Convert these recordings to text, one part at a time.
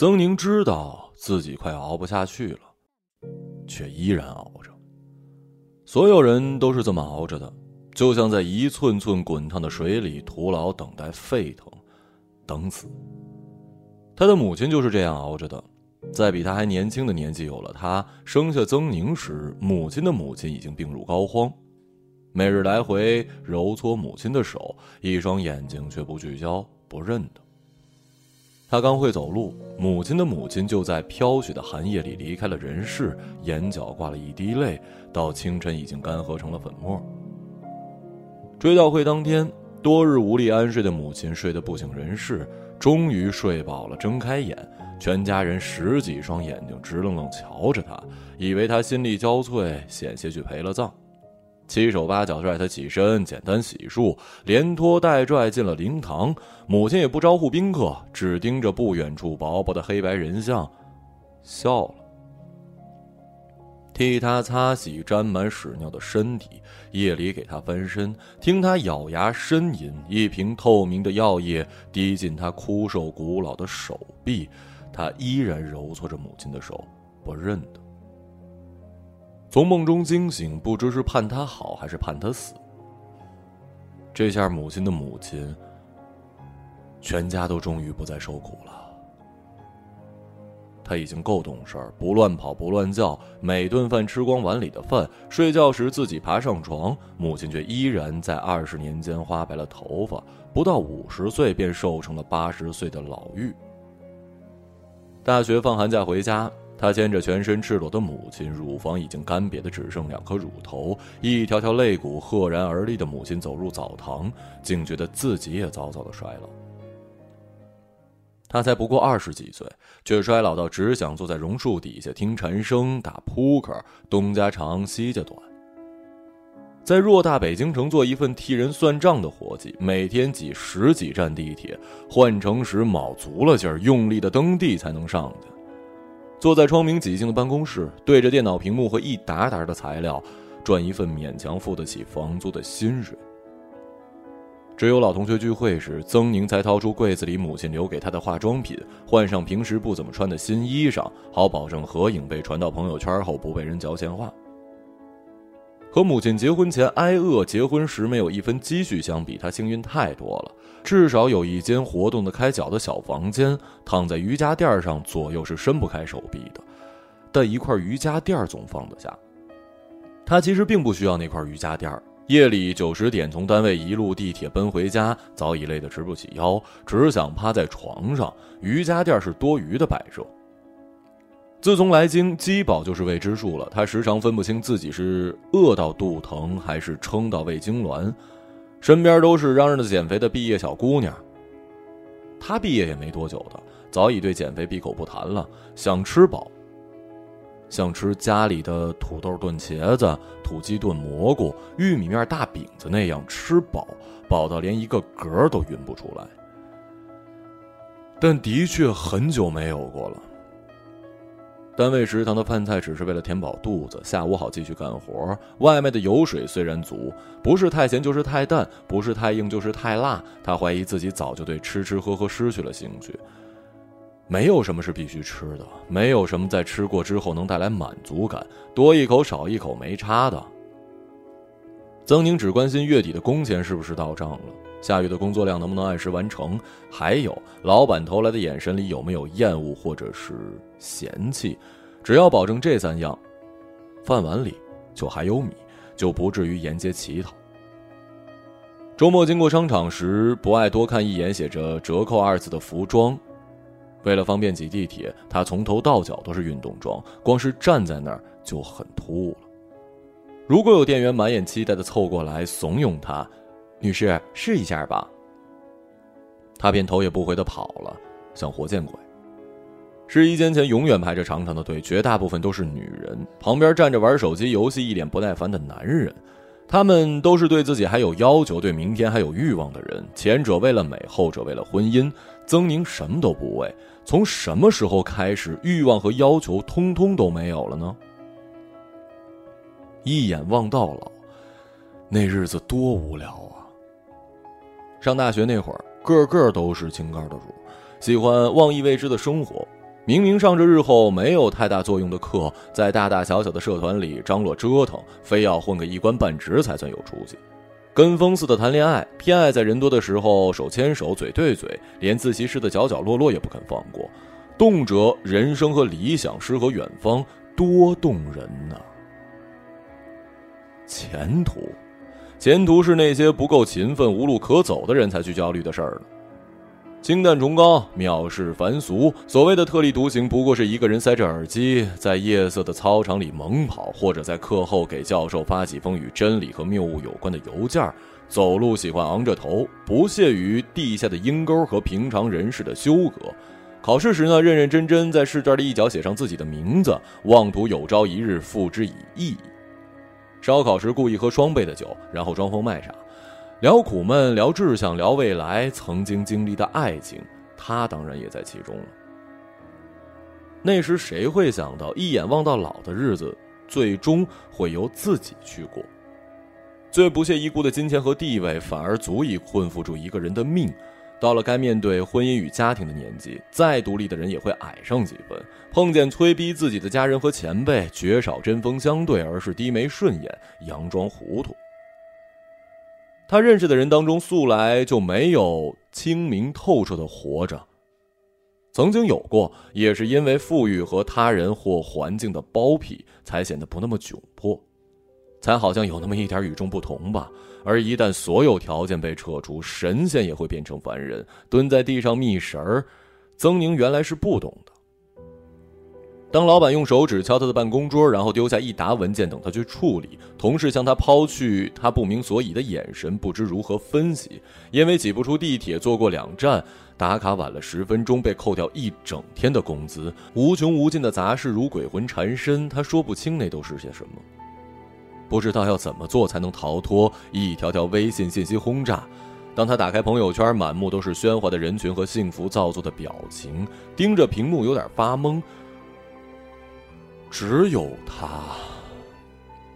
曾宁知道自己快熬不下去了，却依然熬着。所有人都是这么熬着的，就像在一寸寸滚烫的水里徒劳等待沸腾，等死。他的母亲就是这样熬着的，在比他还年轻的年纪，有了他生下曾宁时，母亲的母亲已经病入膏肓，每日来回揉搓母亲的手，一双眼睛却不聚焦、不认得。他刚会走路，母亲的母亲就在飘雪的寒夜里离开了人世，眼角挂了一滴泪，到清晨已经干涸成了粉末。追悼会当天，多日无力安睡的母亲睡得不省人事，终于睡饱了，睁开眼，全家人十几双眼睛直愣愣瞧着他，以为他心力交瘁，险些去陪了葬。七手八脚拽他起身，简单洗漱，连拖带拽进了灵堂。母亲也不招呼宾客，只盯着不远处薄薄的黑白人像，笑了。替他擦洗沾满屎尿的身体，夜里给他翻身，听他咬牙呻吟。一瓶透明的药液滴进他枯瘦古老的手臂，他依然揉搓着母亲的手，不认得。从梦中惊醒，不知是盼他好还是盼他死。这下母亲的母亲，全家都终于不再受苦了。他已经够懂事儿，不乱跑，不乱叫，每顿饭吃光碗里的饭，睡觉时自己爬上床。母亲却依然在二十年间花白了头发，不到五十岁便瘦成了八十岁的老妪。大学放寒假回家。他牵着全身赤裸的母亲，乳房已经干瘪的只剩两颗乳头，一条条肋骨赫然而立的母亲走入澡堂，竟觉得自己也早早的衰老。他才不过二十几岁，却衰老到只想坐在榕树底下听蝉声、打扑克，东家长西家短。在偌大北京城做一份替人算账的活计，每天挤十几站地铁，换乘时卯足了劲儿，用力的蹬地才能上去。坐在窗明几净的办公室，对着电脑屏幕和一沓沓的材料，赚一份勉强付得起房租的薪水。只有老同学聚会时，曾宁才掏出柜子里母亲留给他的化妆品，换上平时不怎么穿的新衣裳，好保证合影被传到朋友圈后不被人嚼闲话。和母亲结婚前挨饿、结婚时没有一分积蓄相比，他幸运太多了。至少有一间活动的开脚的小房间，躺在瑜伽垫上，左右是伸不开手臂的，但一块瑜伽垫总放得下。他其实并不需要那块瑜伽垫夜里九十点从单位一路地铁奔回家，早已累得直不起腰，只想趴在床上。瑜伽垫是多余的摆设。自从来京，饥饱就是未知数了。他时常分不清自己是饿到肚疼，还是撑到胃痉挛。身边都是嚷嚷着减肥的毕业小姑娘。她毕业也没多久的，早已对减肥闭口不谈了。想吃饱，像吃家里的土豆炖茄子、土鸡炖蘑菇、玉米面大饼子那样吃饱，饱到连一个嗝都匀不出来。但的确很久没有过了。单位食堂的饭菜只是为了填饱肚子，下午好继续干活。外卖的油水虽然足，不是太咸就是太淡，不是太硬就是太辣。他怀疑自己早就对吃吃喝喝失去了兴趣。没有什么是必须吃的，没有什么在吃过之后能带来满足感，多一口少一口没差的。曾宁只关心月底的工钱是不是到账了。下雨的工作量能不能按时完成？还有老板投来的眼神里有没有厌恶或者是嫌弃？只要保证这三样，饭碗里就还有米，就不至于沿街乞讨。周末经过商场时，不爱多看一眼写着“折扣”二字的服装。为了方便挤地铁，他从头到脚都是运动装，光是站在那儿就很突兀了。如果有店员满眼期待的凑过来怂恿他。女士，试一下吧。他便头也不回的跑了，像活见鬼。试衣间前永远排着长长的队，绝大部分都是女人，旁边站着玩手机游戏、一脸不耐烦的男人。他们都是对自己还有要求、对明天还有欲望的人。前者为了美，后者为了婚姻。曾宁什么都不为，从什么时候开始，欲望和要求通通都没有了呢？一眼望到老，那日子多无聊啊！上大学那会儿，个个都是清高的主，喜欢妄意未知的生活。明明上着日后没有太大作用的课，在大大小小的社团里张罗折腾，非要混个一官半职才算有出息。跟风似的谈恋爱，偏爱在人多的时候手牵手、嘴对嘴，连自习室的角角落落也不肯放过，动辄人生和理想、诗和远方，多动人呐！前途，前途是那些不够勤奋、无路可走的人才去焦虑的事儿呢。清淡崇高，藐视凡俗。所谓的特立独行，不过是一个人塞着耳机，在夜色的操场里猛跑，或者在课后给教授发几封与真理和谬误有关的邮件。走路喜欢昂着头，不屑于地下的阴沟和平常人士的纠葛。考试时呢，认认真真在试卷的一角写上自己的名字，妄图有朝一日付之以意义。烧烤时故意喝双倍的酒，然后装疯卖傻。聊苦闷，聊志向，聊未来，曾经经历的爱情，他当然也在其中了。那时谁会想到，一眼望到老的日子，最终会由自己去过？最不屑一顾的金钱和地位，反而足以困缚住一个人的命。到了该面对婚姻与家庭的年纪，再独立的人也会矮上几分。碰见催逼自己的家人和前辈，绝少针锋相对，而是低眉顺眼，佯装糊涂。他认识的人当中，素来就没有清明透彻的活着。曾经有过，也是因为富裕和他人或环境的包庇，才显得不那么窘迫，才好像有那么一点与众不同吧。而一旦所有条件被撤除，神仙也会变成凡人，蹲在地上觅食儿。曾宁原来是不懂的。当老板用手指敲他的办公桌，然后丢下一沓文件等他去处理；同事向他抛去他不明所以的眼神，不知如何分析。因为挤不出地铁，坐过两站，打卡晚了十分钟，被扣掉一整天的工资。无穷无尽的杂事如鬼魂缠身，他说不清那都是些什么，不知道要怎么做才能逃脱一条条微信信息轰炸。当他打开朋友圈，满目都是喧哗的人群和幸福造作的表情，盯着屏幕有点发懵。只有他，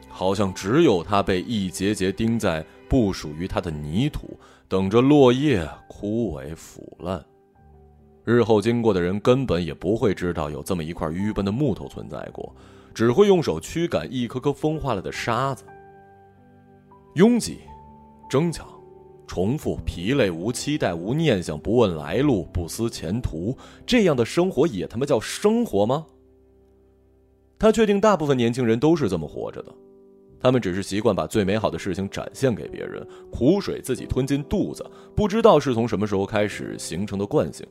好像只有他被一节节钉在不属于他的泥土，等着落叶枯萎腐烂。日后经过的人根本也不会知道有这么一块愚笨的木头存在过，只会用手驱赶一颗颗风化了的沙子。拥挤、争抢、重复、疲累、无期待、无念想、不问来路、不思前途，这样的生活也他妈叫生活吗？他确定，大部分年轻人都是这么活着的，他们只是习惯把最美好的事情展现给别人，苦水自己吞进肚子，不知道是从什么时候开始形成的惯性。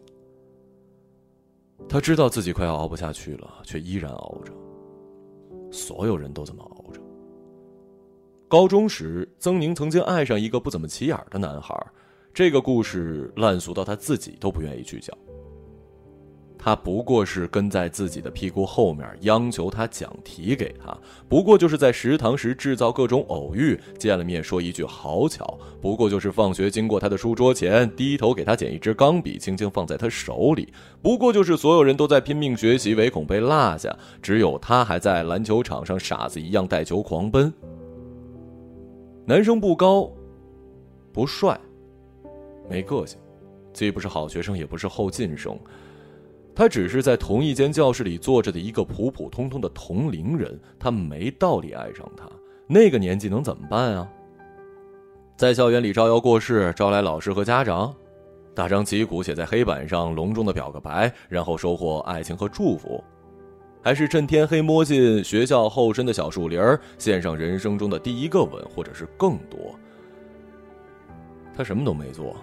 他知道自己快要熬不下去了，却依然熬着。所有人都这么熬着。高中时，曾宁曾经爱上一个不怎么起眼的男孩，这个故事烂俗到他自己都不愿意去讲。他不过是跟在自己的屁股后面，央求他讲题给他；不过就是在食堂时制造各种偶遇，见了面说一句“好巧”；不过就是放学经过他的书桌前，低头给他捡一支钢笔，轻轻放在他手里；不过就是所有人都在拼命学习，唯恐被落下，只有他还在篮球场上傻子一样带球狂奔。男生不高，不帅，没个性，既不是好学生，也不是后进生。他只是在同一间教室里坐着的一个普普通通的同龄人，他没道理爱上他。那个年纪能怎么办啊？在校园里招摇过市，招来老师和家长，大张旗鼓写在黑板上，隆重的表个白，然后收获爱情和祝福，还是趁天黑摸进学校后身的小树林儿，献上人生中的第一个吻，或者是更多？他什么都没做。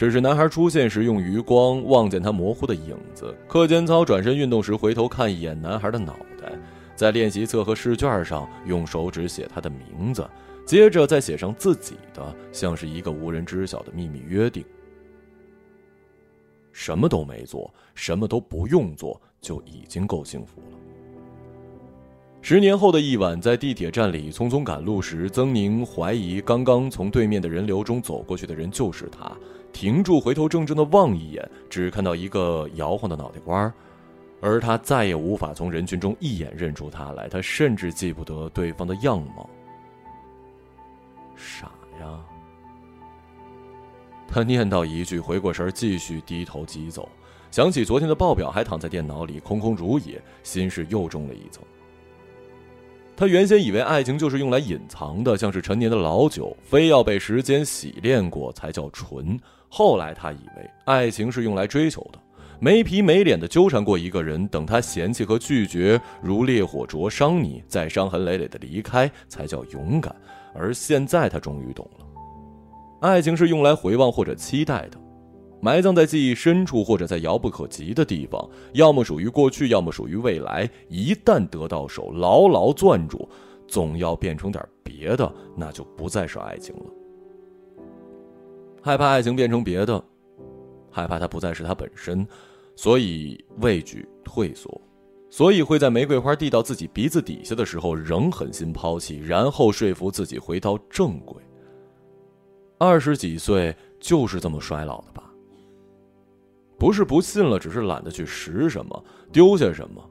只是男孩出现时用余光望见他模糊的影子。课间操转身运动时回头看一眼男孩的脑袋，在练习册和试卷上用手指写他的名字，接着再写上自己的，像是一个无人知晓的秘密约定。什么都没做，什么都不用做，就已经够幸福了。十年后的一晚，在地铁站里匆匆赶路时，曾宁怀疑刚刚从对面的人流中走过去的人就是他。停住，回头怔怔的望一眼，只看到一个摇晃的脑袋瓜而他再也无法从人群中一眼认出他来，他甚至记不得对方的样貌。傻呀！他念叨一句，回过神继续低头疾走。想起昨天的报表，还躺在电脑里空空如也，心事又重了一层。他原先以为爱情就是用来隐藏的，像是陈年的老酒，非要被时间洗炼过才叫纯。后来他以为爱情是用来追求的，没皮没脸的纠缠过一个人，等他嫌弃和拒绝如烈火灼伤你，再伤痕累累的离开才叫勇敢。而现在他终于懂了，爱情是用来回望或者期待的。埋葬在记忆深处，或者在遥不可及的地方，要么属于过去，要么属于未来。一旦得到手，牢牢攥住，总要变成点别的，那就不再是爱情了。害怕爱情变成别的，害怕它不再是它本身，所以畏惧退缩，所以会在玫瑰花递到自己鼻子底下的时候，仍狠心抛弃，然后说服自己回到正轨。二十几岁就是这么衰老的吧？不是不信了，只是懒得去拾什么，丢下什么，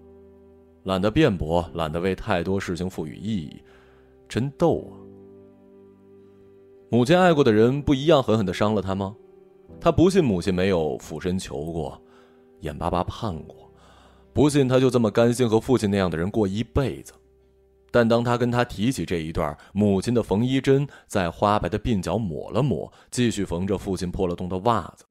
懒得辩驳，懒得为太多事情赋予意义，真逗啊！母亲爱过的人不一样，狠狠的伤了他吗？他不信母亲没有俯身求过，眼巴巴盼过，不信他就这么甘心和父亲那样的人过一辈子。但当他跟他提起这一段，母亲的缝衣针在花白的鬓角抹了抹，继续缝着父亲破了洞的袜子。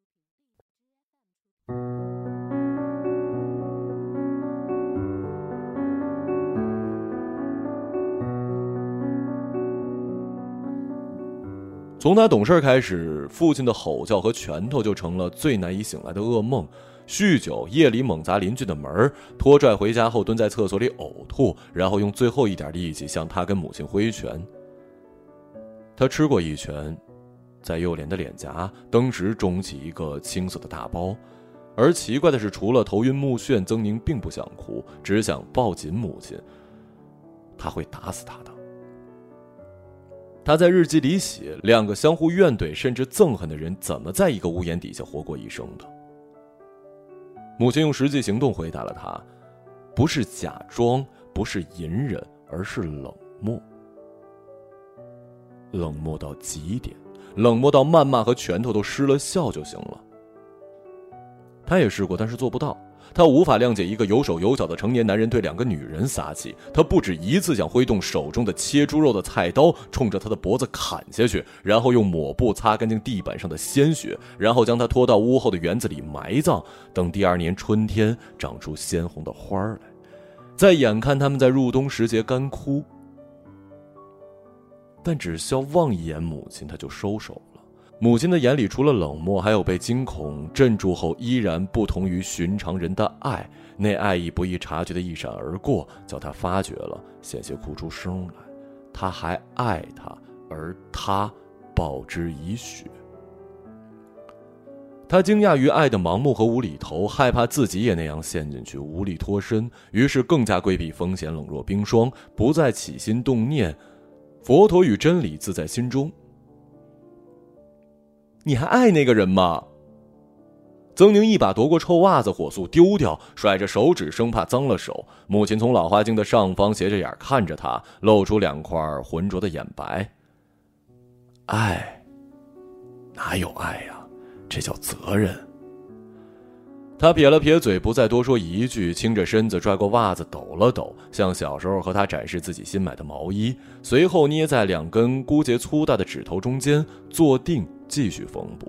从他懂事开始，父亲的吼叫和拳头就成了最难以醒来的噩梦。酗酒，夜里猛砸邻居的门拖拽回家后蹲在厕所里呕吐，然后用最后一点力气向他跟母亲挥拳。他吃过一拳，在幼莲的脸颊，登时肿起一个青色的大包。而奇怪的是，除了头晕目眩，曾宁并不想哭，只想抱紧母亲。他会打死他的。他在日记里写：两个相互怨怼甚至憎恨的人，怎么在一个屋檐底下活过一生的？母亲用实际行动回答了他：不是假装，不是隐忍，而是冷漠。冷漠到极点，冷漠到谩骂和拳头都失了效就行了。他也试过，但是做不到。他无法谅解一个有手有脚的成年男人对两个女人撒气。他不止一次想挥动手中的切猪肉的菜刀，冲着他的脖子砍下去，然后用抹布擦干净地板上的鲜血，然后将他拖到屋后的园子里埋葬，等第二年春天长出鲜红的花来，再眼看他们在入冬时节干枯。但只需要望一眼母亲，他就收手。母亲的眼里除了冷漠，还有被惊恐镇住后依然不同于寻常人的爱。那爱意不易察觉的一闪而过，叫他发觉了，险些哭出声来。他还爱他，而他报之以血。他惊讶于爱的盲目和无厘头，害怕自己也那样陷进去，无力脱身，于是更加规避风险，冷若冰霜，不再起心动念。佛陀与真理自在心中。你还爱那个人吗？曾宁一把夺过臭袜子，火速丢掉，甩着手指，生怕脏了手。母亲从老花镜的上方斜着眼看着他，露出两块浑浊的眼白。爱，哪有爱呀？这叫责任。他撇了撇嘴，不再多说一句，倾着身子拽过袜子，抖了抖，像小时候和他展示自己新买的毛衣。随后捏在两根骨节粗大的指头中间，坐定，继续缝补。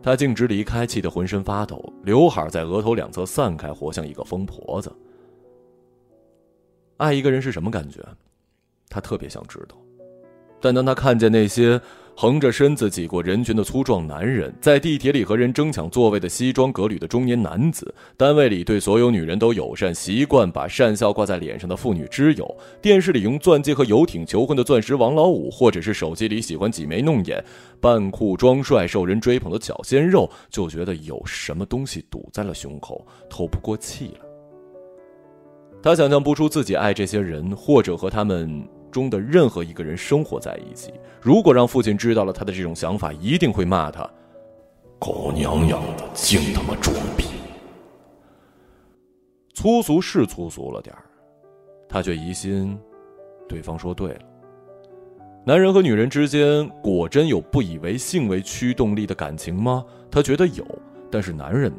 他径直离开，气得浑身发抖，刘海在额头两侧散开，活像一个疯婆子。爱一个人是什么感觉？他特别想知道。但当他看见那些……横着身子挤过人群的粗壮男人，在地铁里和人争抢座位的西装革履的中年男子，单位里对所有女人都友善，习惯把善笑挂在脸上的妇女之友，电视里用钻戒和游艇求婚的钻石王老五，或者是手机里喜欢挤眉弄眼、扮酷装帅、受人追捧的小鲜肉，就觉得有什么东西堵在了胸口，透不过气了。他想象不出自己爱这些人，或者和他们。中的任何一个人生活在一起，如果让父亲知道了他的这种想法，一定会骂他：“狗娘养的，净他妈装逼！”粗俗是粗俗了点儿，他却疑心对方说对了。男人和女人之间果真有不以为性为驱动力的感情吗？他觉得有。但是男人呢？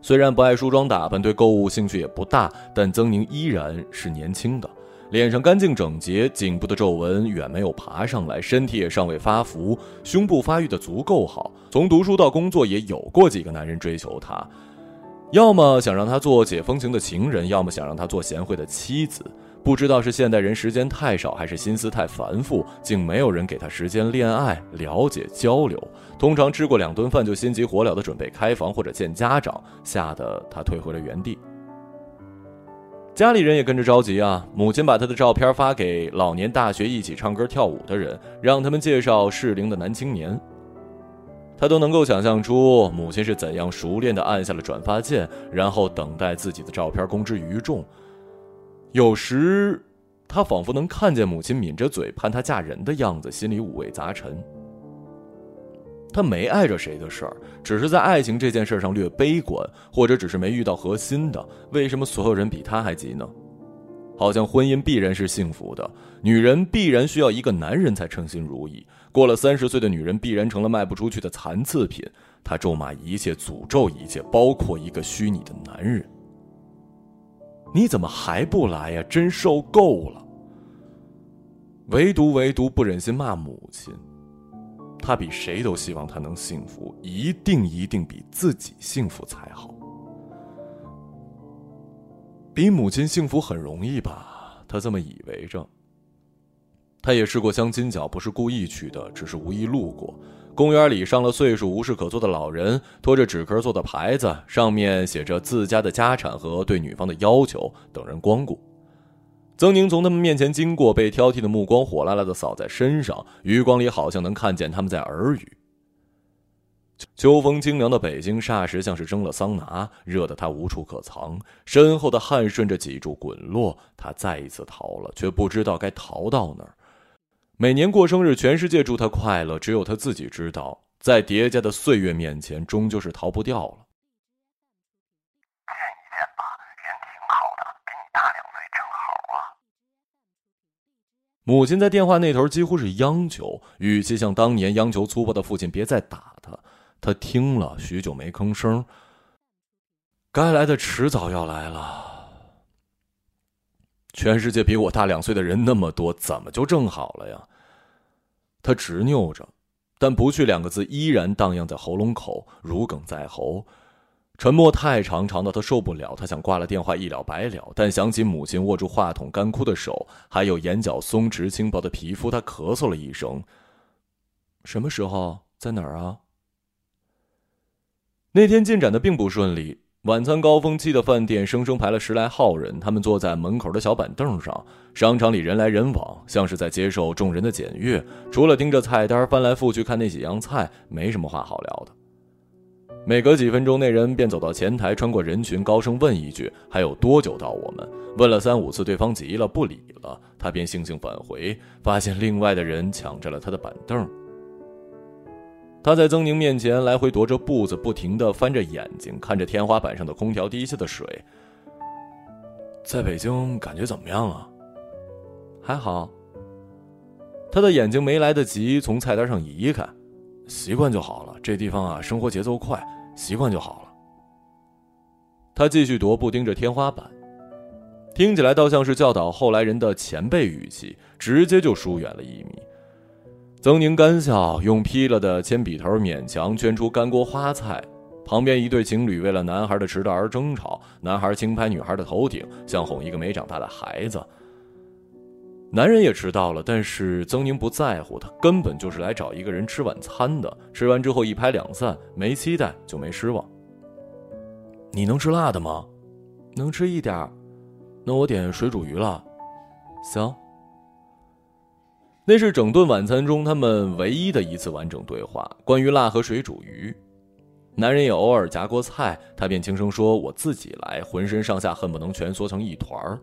虽然不爱梳妆打扮，对购物兴趣也不大，但曾宁依然是年轻的，脸上干净整洁，颈部的皱纹远没有爬上来，身体也尚未发福，胸部发育的足够好。从读书到工作，也有过几个男人追求她，要么想让她做解风情的情人，要么想让她做贤惠的妻子。不知道是现代人时间太少，还是心思太繁复，竟没有人给她时间恋爱、了解、交流。通常吃过两顿饭就心急火燎的准备开房或者见家长，吓得她退回了原地。家里人也跟着着急啊！母亲把他的照片发给老年大学一起唱歌跳舞的人，让他们介绍适龄的男青年。他都能够想象出母亲是怎样熟练的按下了转发键，然后等待自己的照片公之于众。有时，他仿佛能看见母亲抿着嘴盼他嫁人的样子，心里五味杂陈。他没碍着谁的事儿，只是在爱情这件事上略悲观，或者只是没遇到合心的。为什么所有人比他还急呢？好像婚姻必然是幸福的，女人必然需要一个男人才称心如意。过了三十岁的女人必然成了卖不出去的残次品。他咒骂一切，诅咒一切，包括一个虚拟的男人。你怎么还不来呀？真受够了。唯独唯独不忍心骂母亲，他比谁都希望她能幸福，一定一定比自己幸福才好。比母亲幸福很容易吧？他这么以为着。他也试过相亲角，不是故意去的，只是无意路过。公园里，上了岁数、无事可做的老人拖着纸壳做的牌子，上面写着自家的家产和对女方的要求，等人光顾。曾宁从他们面前经过，被挑剔的目光火辣辣的扫在身上，余光里好像能看见他们在耳语。秋风清凉的北京，霎时像是蒸了桑拿，热得他无处可藏，身后的汗顺着脊柱滚落。他再一次逃了，却不知道该逃到哪儿。每年过生日，全世界祝他快乐，只有他自己知道，在叠加的岁月面前，终究是逃不掉了。见一见吧，人挺好的，比你大两岁，正好啊。母亲在电话那头几乎是央求，语气像当年央求粗暴的父亲别再打他。他听了许久没吭声。该来的迟早要来了。全世界比我大两岁的人那么多，怎么就正好了呀？他执拗着，但不去两个字依然荡漾在喉咙口，如鲠在喉。沉默太长，长到他受不了。他想挂了电话一了百了，但想起母亲握住话筒干枯的手，还有眼角松弛轻薄的皮肤，他咳嗽了一声。什么时候？在哪儿啊？那天进展的并不顺利。晚餐高峰期的饭店，生生排了十来号人。他们坐在门口的小板凳上。商场里人来人往，像是在接受众人的检阅。除了盯着菜单翻来覆去看那几样菜，没什么话好聊的。每隔几分钟，那人便走到前台，穿过人群，高声问一句：“还有多久到我们？”问了三五次，对方急了，不理了。他便悻悻返回，发现另外的人抢占了他的板凳。他在曾宁面前来回踱着步子，不停的翻着眼睛，看着天花板上的空调滴下的水。在北京感觉怎么样啊？还好。他的眼睛没来得及从菜单上移开，习惯就好了。这地方啊，生活节奏快，习惯就好了。他继续踱步，盯着天花板，听起来倒像是教导后来人的前辈语气，直接就疏远了一米。曾宁干笑，用劈了的铅笔头勉强圈出干锅花菜。旁边一对情侣为了男孩的迟到而争吵，男孩轻拍女孩的头顶，像哄一个没长大的孩子。男人也迟到了，但是曾宁不在乎，他根本就是来找一个人吃晚餐的。吃完之后一拍两散，没期待就没失望。你能吃辣的吗？能吃一点那我点水煮鱼了。行。那是整顿晚餐中他们唯一的一次完整对话，关于辣和水煮鱼。男人也偶尔夹过菜，他便轻声说：“我自己来。”浑身上下恨不能蜷缩成一团儿。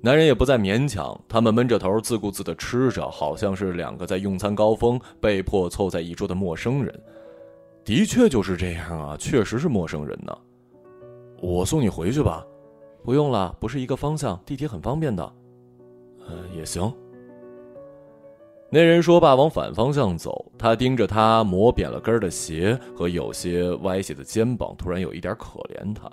男人也不再勉强，他们闷着头自顾自地吃着，好像是两个在用餐高峰被迫凑在一桌的陌生人。的确就是这样啊，确实是陌生人呢。我送你回去吧，不用了，不是一个方向，地铁很方便的。呃，也行。那人说罢往反方向走，他盯着他磨扁了跟儿的鞋和有些歪斜的肩膀，突然有一点可怜他。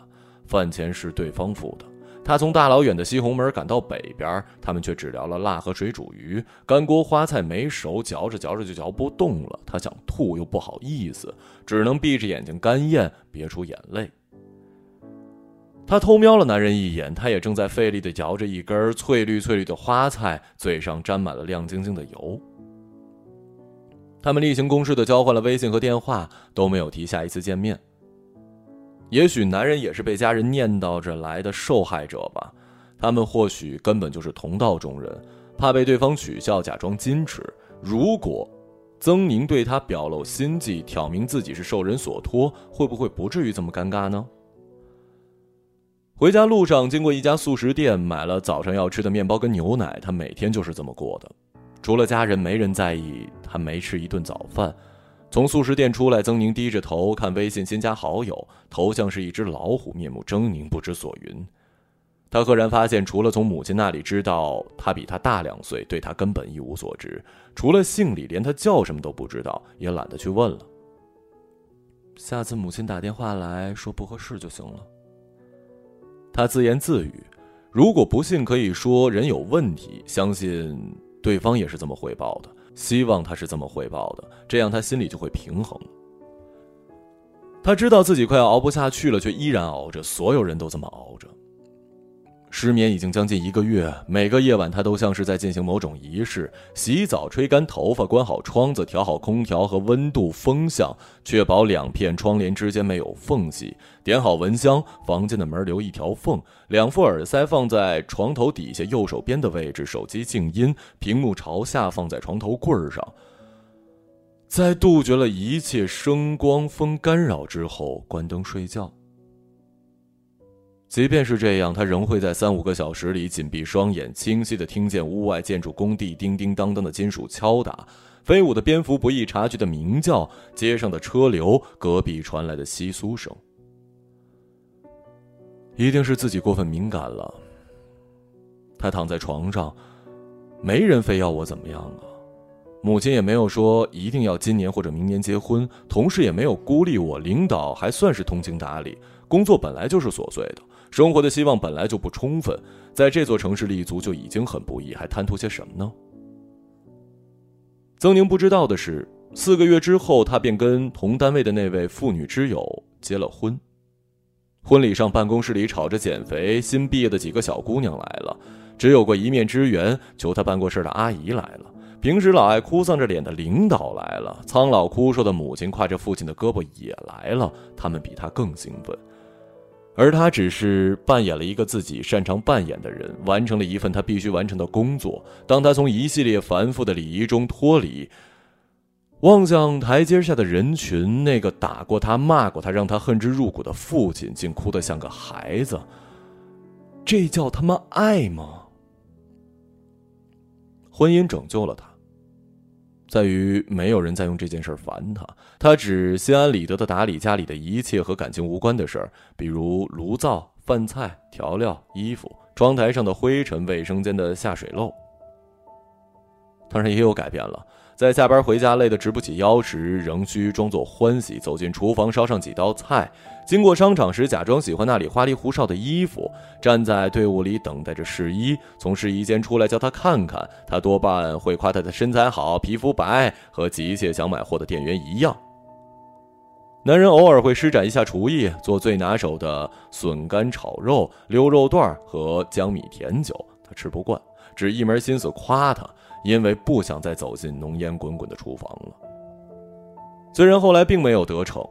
饭钱是对方付的。他从大老远的西红门赶到北边，他们却只聊了辣和水煮鱼。干锅花菜没熟，嚼着嚼着就嚼不动了。他想吐又不好意思，只能闭着眼睛干咽，憋出眼泪。他偷瞄了男人一眼，他也正在费力地嚼着一根翠绿翠绿的花菜，嘴上沾满了亮晶晶的油。他们例行公事地交换了微信和电话，都没有提下一次见面。也许男人也是被家人念叨着来的受害者吧，他们或许根本就是同道中人，怕被对方取笑，假装矜持。如果曾宁对他表露心迹，挑明自己是受人所托，会不会不至于这么尴尬呢？回家路上经过一家素食店，买了早上要吃的面包跟牛奶。他每天就是这么过的，除了家人，没人在意他没吃一顿早饭。从素食店出来，曾宁低着头看微信新加好友，头像是一只老虎，面目狰狞，不知所云。他赫然发现，除了从母亲那里知道他比他大两岁，对他根本一无所知。除了姓李，连他叫什么都不知道，也懒得去问了。下次母亲打电话来说不合适就行了。他自言自语：“如果不信，可以说人有问题。相信对方也是这么汇报的。”希望他是这么汇报的，这样他心里就会平衡。他知道自己快要熬不下去了，却依然熬着。所有人都这么熬着。失眠已经将近一个月，每个夜晚他都像是在进行某种仪式：洗澡、吹干头发、关好窗子、调好空调和温度、风向，确保两片窗帘之间没有缝隙；点好蚊香，房间的门留一条缝；两副耳塞放在床头底下右手边的位置，手机静音，屏幕朝下放在床头柜上。在杜绝了一切声光风干扰之后，关灯睡觉。即便是这样，他仍会在三五个小时里紧闭双眼，清晰的听见屋外建筑工地叮叮当当的金属敲打，飞舞的蝙蝠不易察觉的鸣叫，街上的车流，隔壁传来的窸窣声。一定是自己过分敏感了。他躺在床上，没人非要我怎么样啊，母亲也没有说一定要今年或者明年结婚，同事也没有孤立我，领导还算是通情达理，工作本来就是琐碎的。生活的希望本来就不充分，在这座城市立足就已经很不易，还贪图些什么呢？曾宁不知道的是，四个月之后，他便跟同单位的那位妇女之友结了婚。婚礼上，办公室里吵着减肥，新毕业的几个小姑娘来了，只有过一面之缘，求他办过事的阿姨来了，平时老爱哭丧着脸的领导来了，苍老枯瘦的母亲挎着父亲的胳膊也来了，他们比他更兴奋。而他只是扮演了一个自己擅长扮演的人，完成了一份他必须完成的工作。当他从一系列繁复的礼仪中脱离，望向台阶下的人群，那个打过他、骂过他、让他恨之入骨的父亲，竟哭得像个孩子。这叫他妈爱吗？婚姻拯救了他。在于没有人再用这件事烦他，他只心安理得的打理家里的一切和感情无关的事儿，比如炉灶、饭菜、调料、衣服、窗台上的灰尘、卫生间的下水漏。当然也有改变了。在下班回家累得直不起腰时，仍需装作欢喜走进厨房烧上几道菜；经过商场时，假装喜欢那里花里胡哨的衣服；站在队伍里等待着试衣，从试衣间出来叫他看看，他多半会夸他的身材好、皮肤白，和急切想买货的店员一样。男人偶尔会施展一下厨艺，做最拿手的笋干炒肉、溜肉段和江米甜酒，他吃不惯，只一门心思夸他。因为不想再走进浓烟滚滚的厨房了。虽然后来并没有得逞，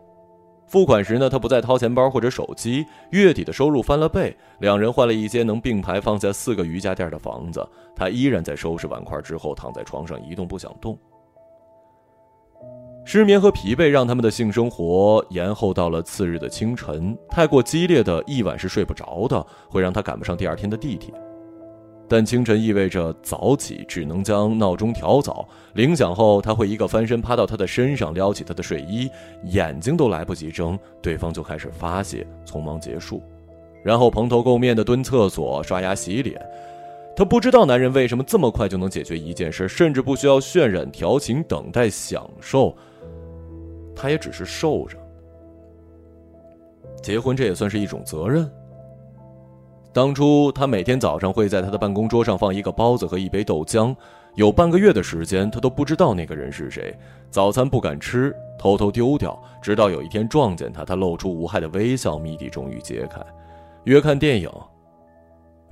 付款时呢，他不再掏钱包或者手机，月底的收入翻了倍。两人换了一间能并排放下四个瑜伽垫的房子，他依然在收拾碗筷之后躺在床上一动不想动。失眠和疲惫让他们的性生活延后到了次日的清晨。太过激烈的一晚是睡不着的，会让他赶不上第二天的地铁。但清晨意味着早起，只能将闹钟调早。铃响后，他会一个翻身趴到他的身上，撩起他的睡衣，眼睛都来不及睁，对方就开始发泄，匆忙结束，然后蓬头垢面的蹲厕所刷牙洗脸。他不知道男人为什么这么快就能解决一件事，甚至不需要渲染、调情、等待、享受，他也只是受着。结婚这也算是一种责任。当初他每天早上会在他的办公桌上放一个包子和一杯豆浆，有半个月的时间，他都不知道那个人是谁。早餐不敢吃，偷偷丢掉，直到有一天撞见他，他露出无害的微笑，谜底终于揭开。约看电影，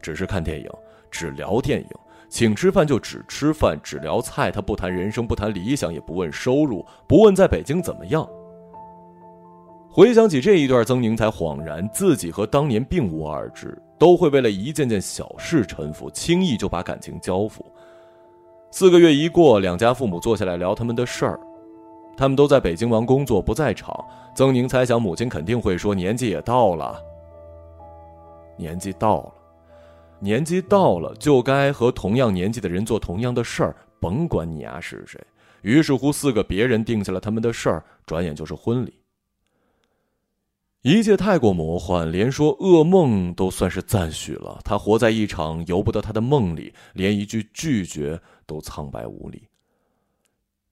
只是看电影，只聊电影；请吃饭就只吃饭，只聊菜。他不谈人生，不谈理想，也不问收入，不问在北京怎么样。回想起这一段，曾宁才恍然，自己和当年并无二致，都会为了一件件小事臣服，轻易就把感情交付。四个月一过，两家父母坐下来聊他们的事儿，他们都在北京忙工作，不在场。曾宁猜想母亲肯定会说：“年纪也到了，年纪到了，年纪到了，就该和同样年纪的人做同样的事儿，甭管你丫是谁。”于是乎，四个别人定下了他们的事儿，转眼就是婚礼。一切太过魔幻，连说噩梦都算是赞许了。他活在一场由不得他的梦里，连一句拒绝都苍白无力。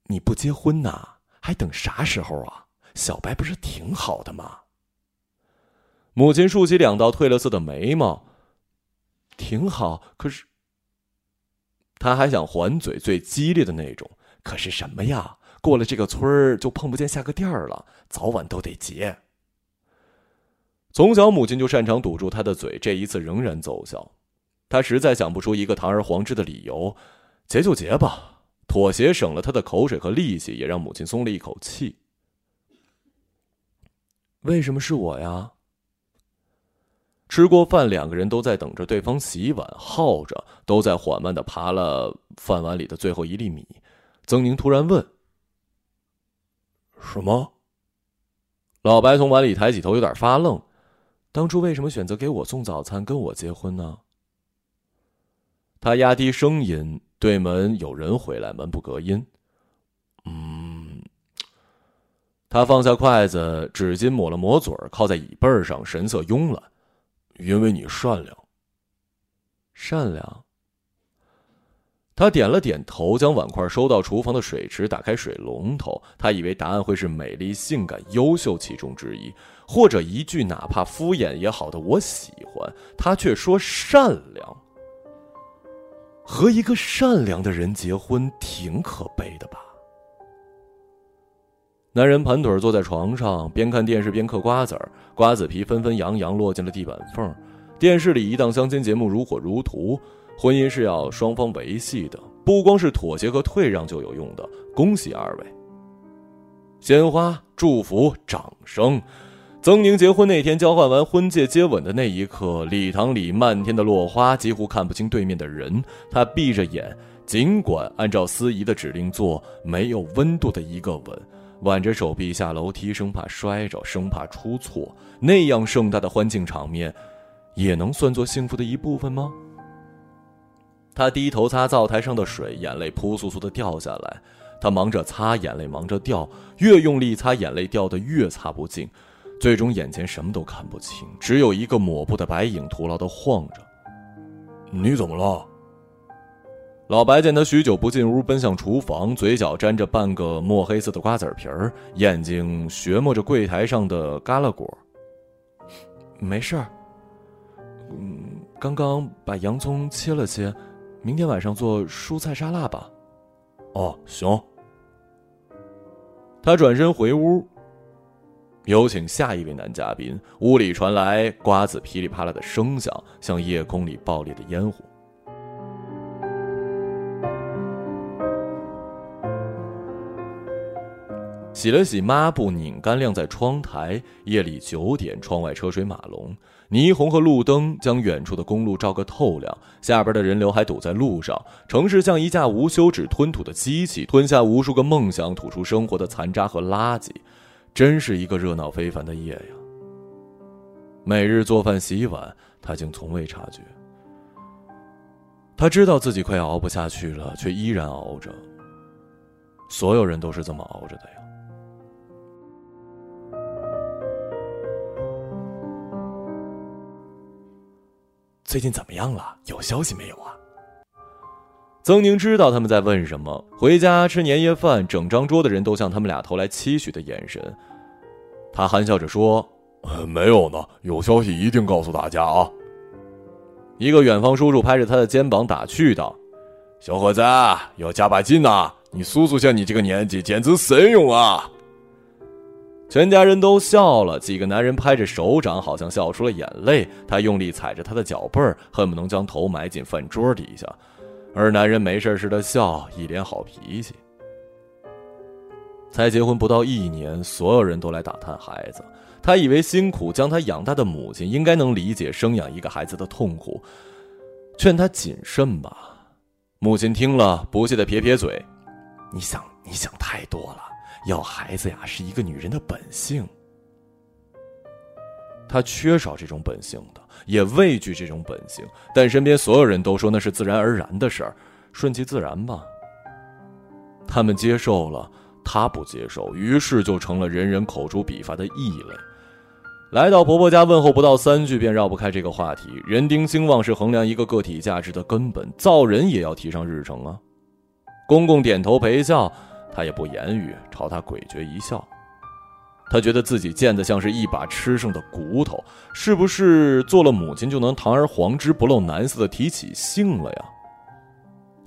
你不结婚呐？还等啥时候啊？小白不是挺好的吗？母亲竖起两道褪了色的眉毛，挺好。可是，他还想还嘴，最激烈的那种。可是什么呀？过了这个村儿就碰不见下个店儿了，早晚都得结。从小，母亲就擅长堵住他的嘴，这一次仍然奏效。他实在想不出一个堂而皇之的理由，结就结吧，妥协省了他的口水和力气，也让母亲松了一口气。为什么是我呀？吃过饭，两个人都在等着对方洗碗，耗着，都在缓慢的扒了饭碗里的最后一粒米。曾宁突然问：“什么？”老白从碗里抬起头，有点发愣。当初为什么选择给我送早餐，跟我结婚呢？他压低声音，对门有人回来，门不隔音。嗯，他放下筷子，纸巾抹了抹嘴靠在椅背上，神色慵懒。因为你善良。善良。他点了点头，将碗筷收到厨房的水池，打开水龙头。他以为答案会是美丽、性感、优秀其中之一，或者一句哪怕敷衍也好的“我喜欢”，他却说善良。和一个善良的人结婚，挺可悲的吧？男人盘腿坐在床上，边看电视边嗑瓜子儿，瓜子皮纷纷扬扬落进了地板缝。电视里一档相亲节目如火如荼。婚姻是要双方维系的，不光是妥协和退让就有用的。恭喜二位！鲜花、祝福、掌声。曾宁结婚那天交换完婚戒、接吻的那一刻，礼堂里漫天的落花，几乎看不清对面的人。他闭着眼，尽管按照司仪的指令做，没有温度的一个吻，挽着手臂下楼梯，生怕摔着，生怕出错。那样盛大的欢庆场面，也能算作幸福的一部分吗？他低头擦灶台上的水，眼泪扑簌簌的掉下来。他忙着擦眼泪，忙着掉，越用力擦，眼泪掉的越擦不净，最终眼前什么都看不清，只有一个抹布的白影徒劳的晃着。你怎么了？老白见他许久不进屋，奔向厨房，嘴角沾着半个墨黑色的瓜子皮儿，眼睛学摸着柜台上的嘎啦果。没事儿。嗯，刚刚把洋葱切了切。明天晚上做蔬菜沙拉吧。哦，行。他转身回屋。有请下一位男嘉宾。屋里传来瓜子噼里啪啦的声响，像夜空里爆裂的烟火。洗了洗抹布，拧干晾在窗台。夜里九点，窗外车水马龙，霓虹和路灯将远处的公路照个透亮。下边的人流还堵在路上。城市像一架无休止吞吐的机器，吞下无数个梦想，吐出生活的残渣和垃圾。真是一个热闹非凡的夜呀！每日做饭洗碗，他竟从未察觉。他知道自己快要熬不下去了，却依然熬着。所有人都是这么熬着的呀。最近怎么样了？有消息没有啊？曾宁知道他们在问什么，回家吃年夜饭，整张桌的人都向他们俩投来期许的眼神。他含笑着说：“没有呢，有消息一定告诉大家啊。”一个远方叔叔拍着他的肩膀打趣道：“小伙子，要加把劲呐！你叔叔像你这个年纪，简直神勇啊！”全家人都笑了，几个男人拍着手掌，好像笑出了眼泪。他用力踩着他的脚背儿，恨不能将头埋进饭桌底下。而男人没事似的笑，一脸好脾气。才结婚不到一年，所有人都来打探孩子。他以为辛苦将他养大的母亲应该能理解生养一个孩子的痛苦，劝他谨慎吧。母亲听了，不屑的撇撇嘴：“你想，你想太多了。要孩子呀，是一个女人的本性。她缺少这种本性的。”也畏惧这种本性，但身边所有人都说那是自然而然的事儿，顺其自然吧。他们接受了，他不接受，于是就成了人人口诛笔伐的异类。来到婆婆家问候不到三句，便绕不开这个话题。人丁兴旺是衡量一个个体价值的根本，造人也要提上日程啊。公公点头陪笑，他也不言语，朝他诡谲一笑。他觉得自己贱得像是一把吃剩的骨头，是不是做了母亲就能堂而皇之不露难色的提起性了呀？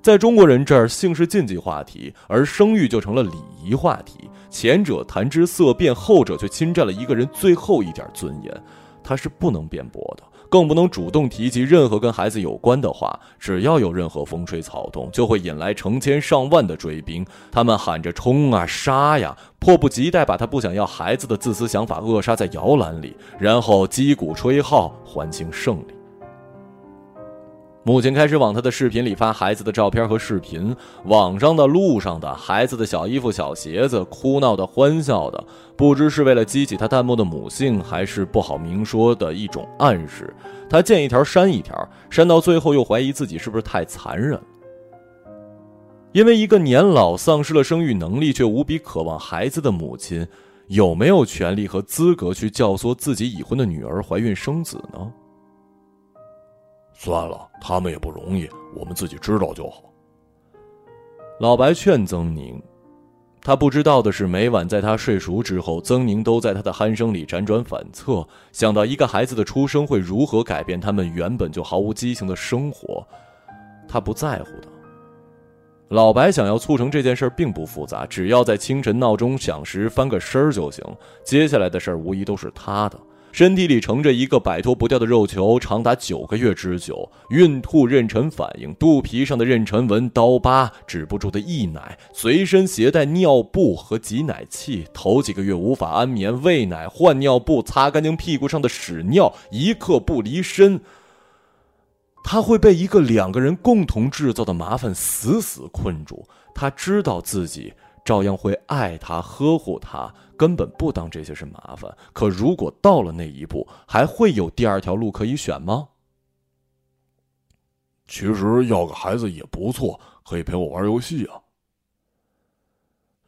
在中国人这儿，性是禁忌话题，而生育就成了礼仪话题。前者谈之色变，后者却侵占了一个人最后一点尊严，他是不能辩驳的。更不能主动提及任何跟孩子有关的话。只要有任何风吹草动，就会引来成千上万的追兵。他们喊着冲啊杀呀，迫不及待把他不想要孩子的自私想法扼杀在摇篮里，然后击鼓吹号，欢庆胜利。母亲开始往他的视频里发孩子的照片和视频，网上的、路上的，孩子的小衣服、小鞋子，哭闹的、欢笑的，不知是为了激起他淡漠的母性，还是不好明说的一种暗示。他见一条删一条，删到最后又怀疑自己是不是太残忍。因为一个年老、丧失了生育能力却无比渴望孩子的母亲，有没有权利和资格去教唆自己已婚的女儿怀孕生子呢？算了，他们也不容易，我们自己知道就好。老白劝曾宁，他不知道的是，每晚在他睡熟之后，曾宁都在他的鼾声里辗转反侧，想到一个孩子的出生会如何改变他们原本就毫无激情的生活，他不在乎的。老白想要促成这件事并不复杂，只要在清晨闹钟响时翻个身儿就行，接下来的事儿无疑都是他的。身体里盛着一个摆脱不掉的肉球，长达九个月之久，孕吐、妊娠反应、肚皮上的妊娠纹、刀疤、止不住的溢奶，随身携带尿布和挤奶器，头几个月无法安眠，喂奶、换尿布、擦干净屁股上的屎尿，一刻不离身。他会被一个两个人共同制造的麻烦死死困住。他知道自己。照样会爱他、呵护他，根本不当这些是麻烦。可如果到了那一步，还会有第二条路可以选吗？其实要个孩子也不错，可以陪我玩游戏啊。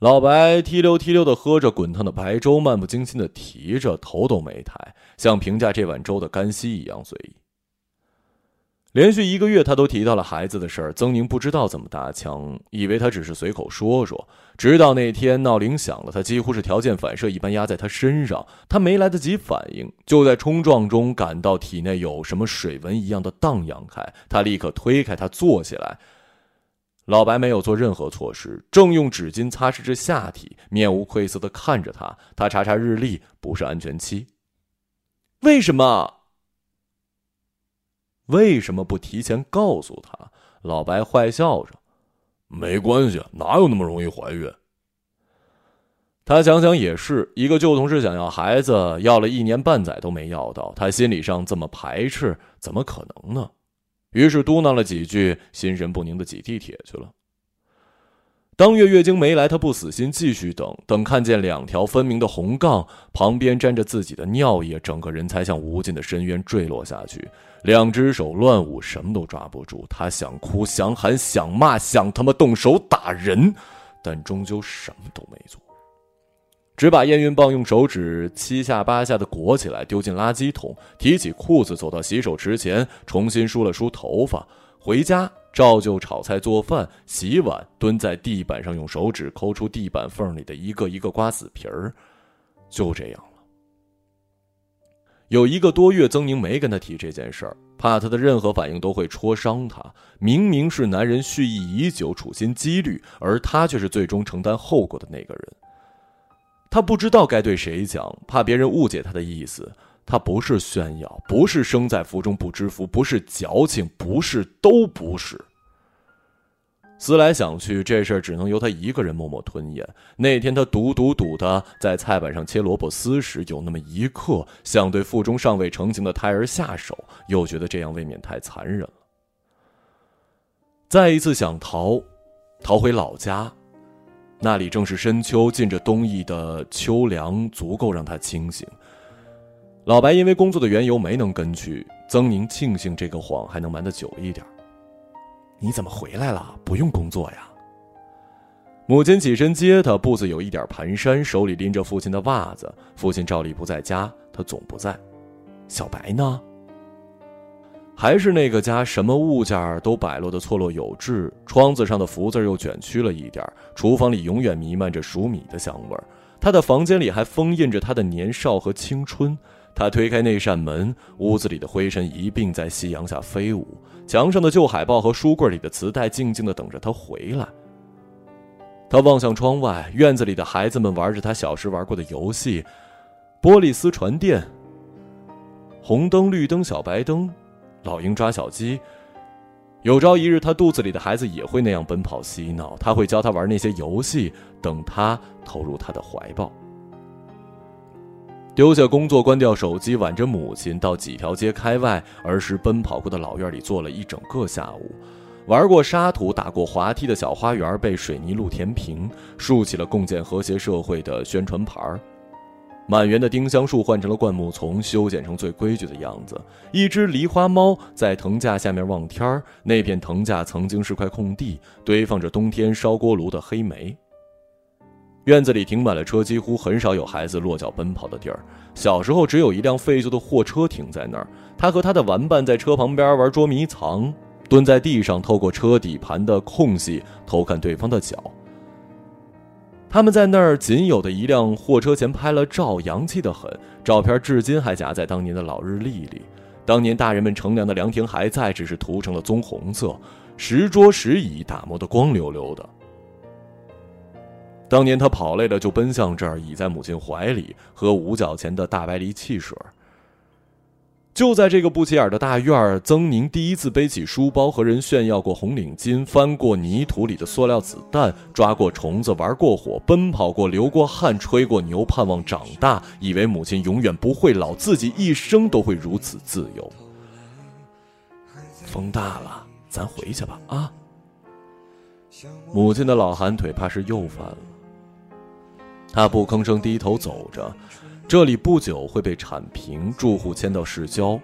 老白提溜提溜的喝着滚烫的白粥，漫不经心的提着，头都没抬，像评价这碗粥的干稀一样随意。连续一个月，他都提到了孩子的事儿。曾宁不知道怎么搭腔，以为他只是随口说说。直到那天闹铃响了，他几乎是条件反射一般压在他身上。他没来得及反应，就在冲撞中感到体内有什么水纹一样的荡漾开。他立刻推开他，坐起来。老白没有做任何措施，正用纸巾擦拭着下体，面无愧色的看着他。他查查日历，不是安全期。为什么？为什么不提前告诉他？老白坏笑着：“没关系，哪有那么容易怀孕？”他想想也是，一个旧同事想要孩子，要了一年半载都没要到，他心理上这么排斥，怎么可能呢？于是嘟囔了几句，心神不宁的挤地铁去了。当月月经没来，他不死心，继续等，等看见两条分明的红杠，旁边沾着自己的尿液，整个人才向无尽的深渊坠落下去。两只手乱舞，什么都抓不住。他想哭，想喊，想骂，想他妈动手打人，但终究什么都没做，只把验孕棒用手指七下八下的裹起来，丢进垃圾桶，提起裤子走到洗手池前，重新梳了梳头发，回家。照旧炒菜、做饭、洗碗，蹲在地板上用手指抠出地板缝里的一个一个瓜子皮儿，就这样。有一个多月，曾宁没跟他提这件事儿，怕他的任何反应都会戳伤他。明明是男人蓄意已久、处心积虑，而他却是最终承担后果的那个人。他不知道该对谁讲，怕别人误解他的意思。他不是炫耀，不是生在福中不知福，不是矫情，不是，都不是。思来想去，这事儿只能由他一个人默默吞咽。那天他笃笃笃的在菜板上切萝卜丝时，有那么一刻想对腹中尚未成型的胎儿下手，又觉得这样未免太残忍了。再一次想逃，逃回老家，那里正是深秋，浸着冬意的秋凉，足够让他清醒。老白因为工作的缘由没能跟去，曾宁庆幸这个谎还能瞒得久一点。你怎么回来了？不用工作呀？母亲起身接他，步子有一点蹒跚，手里拎着父亲的袜子。父亲照例不在家，他总不在。小白呢？还是那个家，什么物件都摆落的错落有致，窗子上的福字又卷曲了一点。厨房里永远弥漫着熟米的香味儿，他的房间里还封印着他的年少和青春。他推开那扇门，屋子里的灰尘一并在夕阳下飞舞，墙上的旧海报和书柜里的磁带静静的等着他回来。他望向窗外，院子里的孩子们玩着他小时玩过的游戏，玻璃丝传电，红灯绿灯小白灯，老鹰抓小鸡。有朝一日，他肚子里的孩子也会那样奔跑嬉闹，他会教他玩那些游戏，等他投入他的怀抱。丢下工作，关掉手机，挽着母亲到几条街开外儿时奔跑过的老院里坐了一整个下午，玩过沙土，打过滑梯的小花园被水泥路填平，竖起了共建和谐社会的宣传牌儿。满园的丁香树换成了灌木丛，修剪成最规矩的样子。一只狸花猫在藤架下面望天儿，那片藤架曾经是块空地，堆放着冬天烧锅炉的黑煤。院子里停满了车，几乎很少有孩子落脚奔跑的地儿。小时候，只有一辆废旧的货车停在那儿。他和他的玩伴在车旁边玩捉迷藏，蹲在地上，透过车底盘的空隙偷看对方的脚。他们在那儿仅有的一辆货车前拍了照，洋气的很。照片至今还夹在当年的老日历里。当年大人们乘凉的凉亭还在，只是涂成了棕红色，石桌石椅打磨得光溜溜的。当年他跑累了，就奔向这儿，倚在母亲怀里，喝五角钱的大白梨汽水。就在这个不起眼的大院儿，曾宁第一次背起书包，和人炫耀过红领巾，翻过泥土里的塑料子弹，抓过虫子，玩过火，奔跑过，流过汗，吹过牛，盼望长大，以为母亲永远不会老，自己一生都会如此自由。风大了，咱回去吧，啊！母亲的老寒腿怕是又犯了。他不吭声，低头走着。这里不久会被铲平，住户迁到市郊。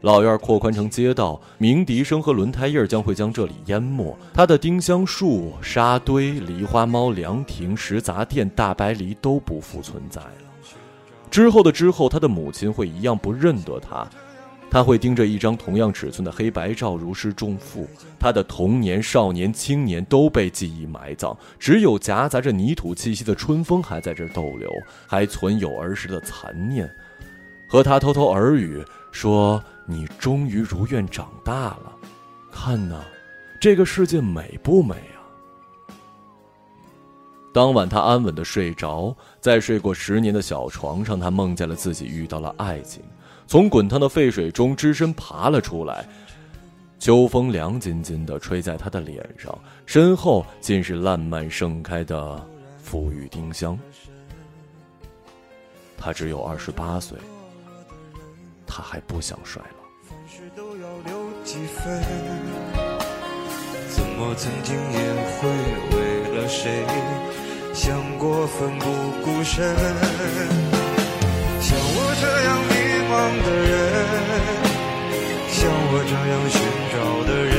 老院扩宽成街道，鸣笛声和轮胎印儿将会将这里淹没。他的丁香树、沙堆、梨花猫、凉亭、食杂店、大白梨都不复存在了。之后的之后，他的母亲会一样不认得他。他会盯着一张同样尺寸的黑白照，如释重负。他的童年、少年、青年都被记忆埋葬，只有夹杂着泥土气息的春风还在这逗留，还存有儿时的残念，和他偷偷耳语说：“你终于如愿长大了，看呐，这个世界美不美啊？”当晚，他安稳的睡着，在睡过十年的小床上，他梦见了自己遇到了爱情。从滚烫的沸水中只身爬了出来，秋风凉津津的吹在他的脸上，身后尽是烂漫盛开的馥郁丁香。他只有二十八岁，他还不想衰老。怎么曾经也会为了谁想过奋不顾身？像我这样。的人，像我这样寻找的人，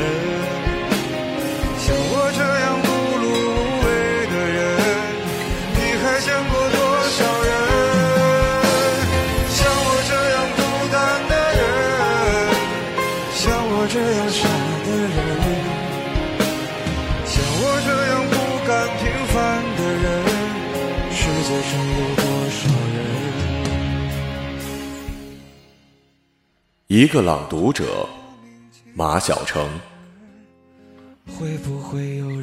一个朗读者，马晓成。会不会有？